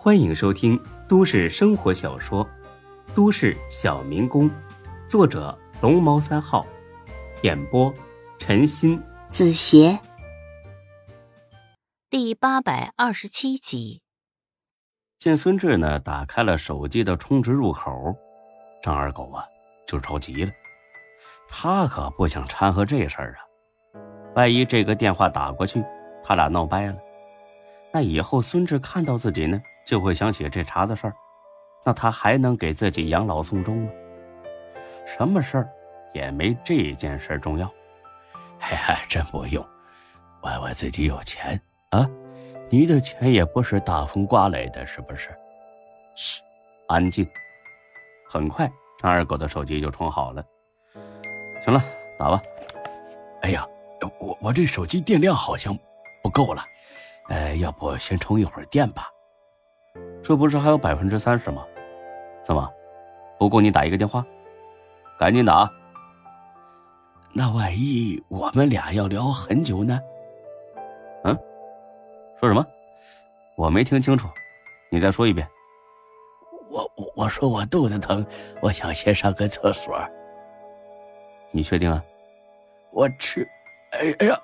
欢迎收听都市生活小说《都市小民工》，作者龙猫三号，演播陈鑫、子邪，第八百二十七集。见孙志呢打开了手机的充值入口，张二狗啊就着急了，他可不想掺和这事儿啊，万一这个电话打过去，他俩闹掰了，那以后孙志看到自己呢。就会想起这茬子事儿，那他还能给自己养老送终吗？什么事儿也没这件事重要。哎呀，真不用，歪歪自己有钱啊，你的钱也不是大风刮来的，是不是？嘘，安静。很快，张二狗的手机就充好了。行了，打吧。哎呀，我我这手机电量好像不够了，呃，要不先充一会儿电吧。这不是还有百分之三十吗？怎么不够你打一个电话？赶紧打！那万一我们俩要聊很久呢？嗯？说什么？我没听清楚，你再说一遍。我我我说我肚子疼，我想先上个厕所。你确定啊？我吃……哎哎呀，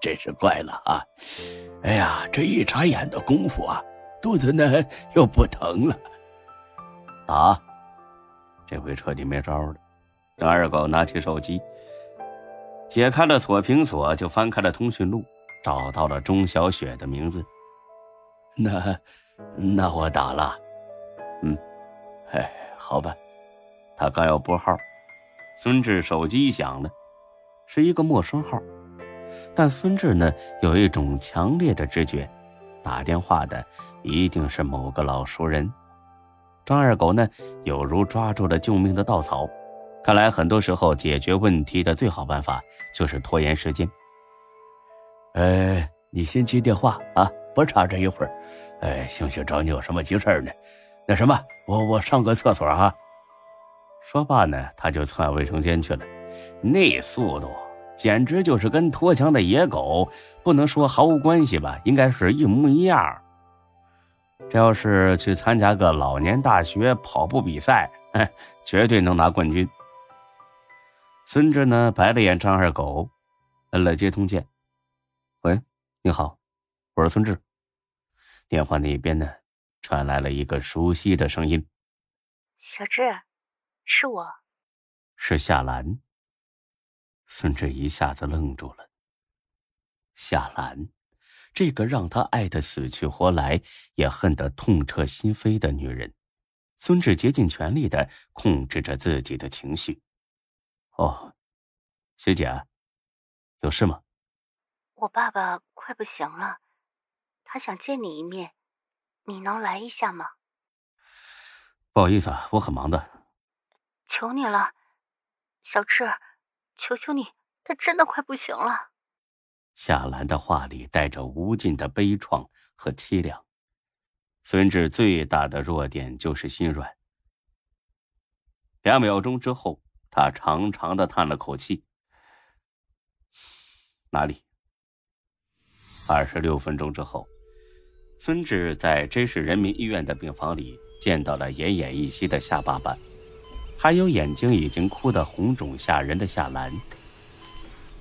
真是怪了啊！哎呀，这一眨眼的功夫啊！肚子呢又不疼了，打，这回彻底没招了。张二狗拿起手机，解开了锁屏锁，就翻开了通讯录，找到了钟小雪的名字。那，那我打了。嗯，哎，好吧。他刚要拨号，孙志手机响了，是一个陌生号，但孙志呢有一种强烈的直觉。打电话的一定是某个老熟人，张二狗呢，有如抓住了救命的稻草。看来很多时候解决问题的最好办法就是拖延时间。呃，你先接电话啊，不差这一会儿。哎，兴许找你有什么急事呢？那什么，我我上个厕所啊。说罢呢，他就窜卫生间去了，那速度。简直就是跟脱缰的野狗，不能说毫无关系吧，应该是一模一样。这要是去参加个老年大学跑步比赛，绝对能拿冠军。孙志呢，白了眼张二狗，摁了接通键。喂，你好，我是孙志。电话那边呢，传来了一个熟悉的声音：“小志，是我，是夏兰。”孙志一下子愣住了。夏兰，这个让他爱得死去活来，也恨得痛彻心扉的女人。孙志竭尽全力的控制着自己的情绪。哦，学姐，有事吗？我爸爸快不行了，他想见你一面，你能来一下吗？不好意思啊，我很忙的。求你了，小志。求求你，他真的快不行了。夏兰的话里带着无尽的悲怆和凄凉。孙志最大的弱点就是心软。两秒钟之后，他长长的叹了口气。哪里？二十六分钟之后，孙志在真市人民医院的病房里见到了奄奄一息的夏爸爸。还有眼睛已经哭得红肿吓人的夏兰。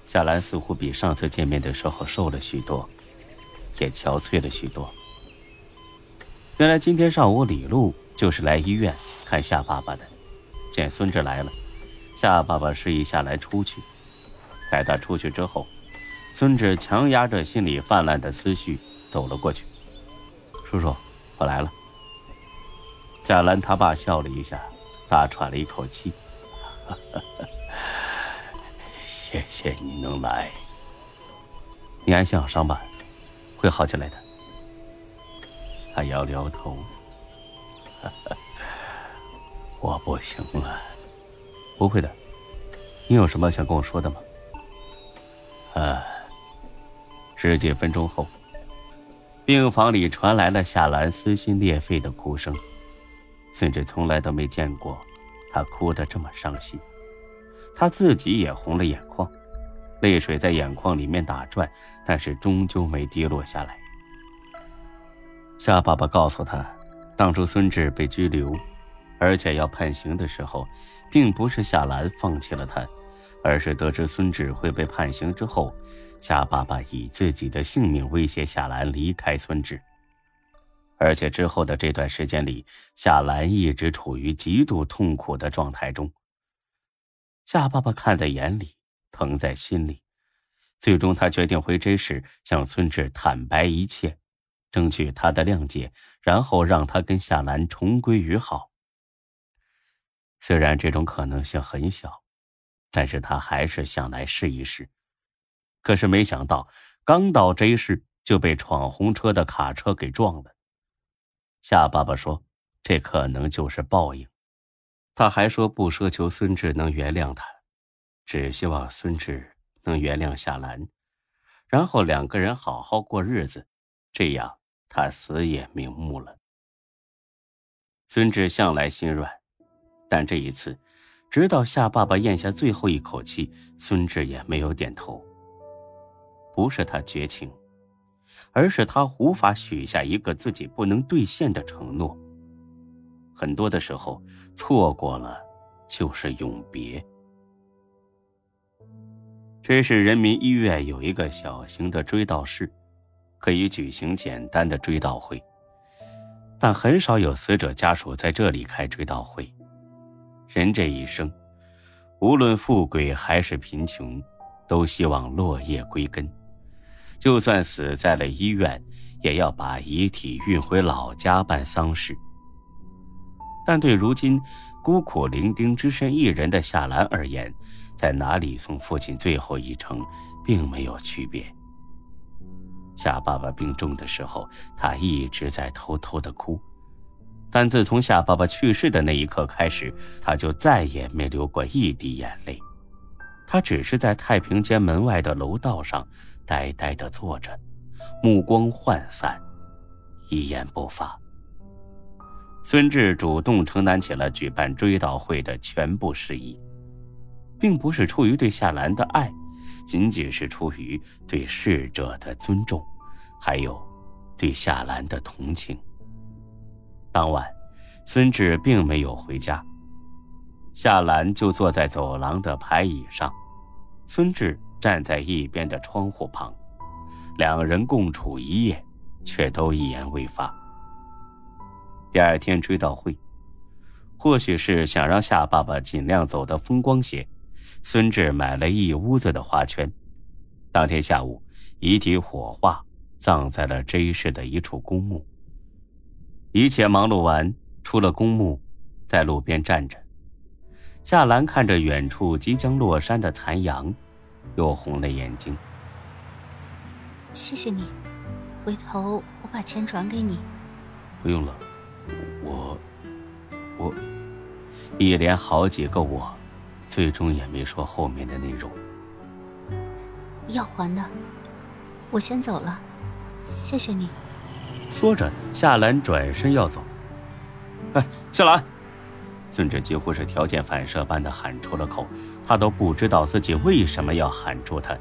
夏兰似乎比上次见面的时候瘦了许多，也憔悴了许多。原来今天上午李璐就是来医院看夏爸爸的。见孙志来了，夏爸爸示意夏兰出去。待他出去之后，孙志强压着心里泛滥的思绪走了过去。叔叔，我来了。夏兰他爸笑了一下。大喘了一口气，谢谢你能来。你安心养伤吧，会好起来的。他摇了摇头，我不行了。不会的，你有什么想跟我说的吗？啊。十几分钟后，病房里传来了夏兰撕心裂肺的哭声。孙志从来都没见过，他哭得这么伤心，他自己也红了眼眶，泪水在眼眶里面打转，但是终究没滴落下来。夏爸爸告诉他，当初孙志被拘留，而且要判刑的时候，并不是夏兰放弃了他，而是得知孙志会被判刑之后，夏爸爸以自己的性命威胁夏兰离开孙志。而且之后的这段时间里，夏兰一直处于极度痛苦的状态中。夏爸爸看在眼里，疼在心里，最终他决定回 J 市向孙志坦白一切。争取他的谅解，然后让他跟夏兰重归于好。虽然这种可能性很小，但是他还是想来试一试。可是没想到，刚到 J 市就被闯红车的卡车给撞了。夏爸爸说：“这可能就是报应。”他还说不奢求孙志能原谅他，只希望孙志能原谅夏兰，然后两个人好好过日子，这样。他死也瞑目了。孙志向来心软，但这一次，直到夏爸爸咽下最后一口气，孙志也没有点头。不是他绝情，而是他无法许下一个自己不能兑现的承诺。很多的时候，错过了就是永别。这是人民医院有一个小型的追悼室。可以举行简单的追悼会，但很少有死者家属在这里开追悼会。人这一生，无论富贵还是贫穷，都希望落叶归根。就算死在了医院，也要把遗体运回老家办丧事。但对如今孤苦伶仃、只身一人的夏兰而言，在哪里送父亲最后一程，并没有区别。夏爸爸病重的时候，他一直在偷偷的哭，但自从夏爸爸去世的那一刻开始，他就再也没流过一滴眼泪。他只是在太平间门外的楼道上呆呆的坐着，目光涣散，一言不发。孙志主动承担起了举办追悼会的全部事宜，并不是出于对夏兰的爱。仅仅是出于对逝者的尊重，还有对夏兰的同情。当晚，孙志并没有回家，夏兰就坐在走廊的排椅上，孙志站在一边的窗户旁，两人共处一夜，却都一言未发。第二天追悼会，或许是想让夏爸爸尽量走得风光些。孙志买了一屋子的花圈。当天下午，遗体火化，葬在了 J 市的一处公墓。一切忙碌完，出了公墓，在路边站着。夏兰看着远处即将落山的残阳，又红了眼睛。谢谢你，回头我把钱转给你。不用了，我，我，一连好几个我。最终也没说后面的内容。要还的，我先走了，谢谢你。说着，夏兰转身要走。哎，夏兰！孙志几乎是条件反射般的喊出了口，他都不知道自己为什么要喊住他。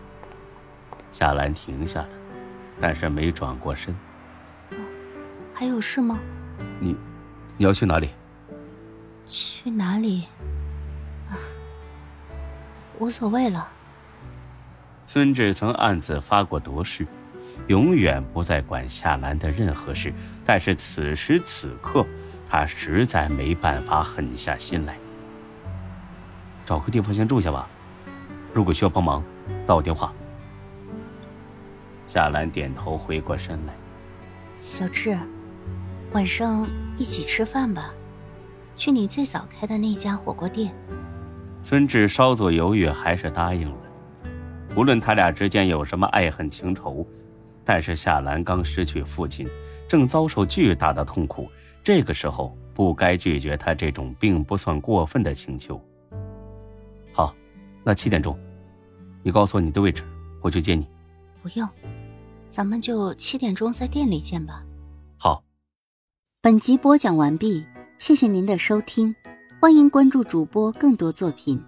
夏兰停下了，但是没转过身。还有事吗？你，你要去哪里？去哪里？无所谓了。孙志曾暗自发过毒誓，永远不再管夏兰的任何事。但是此时此刻，他实在没办法狠下心来。找个地方先住下吧，如果需要帮忙，打我电话。夏兰点头，回过身来。小智，晚上一起吃饭吧，去你最早开的那家火锅店。孙志稍作犹豫，还是答应了。无论他俩之间有什么爱恨情仇，但是夏兰刚失去父亲，正遭受巨大的痛苦，这个时候不该拒绝他这种并不算过分的请求。好，那七点钟，你告诉我你的位置，我去接你。不用，咱们就七点钟在店里见吧。好。本集播讲完毕，谢谢您的收听。欢迎关注主播更多作品。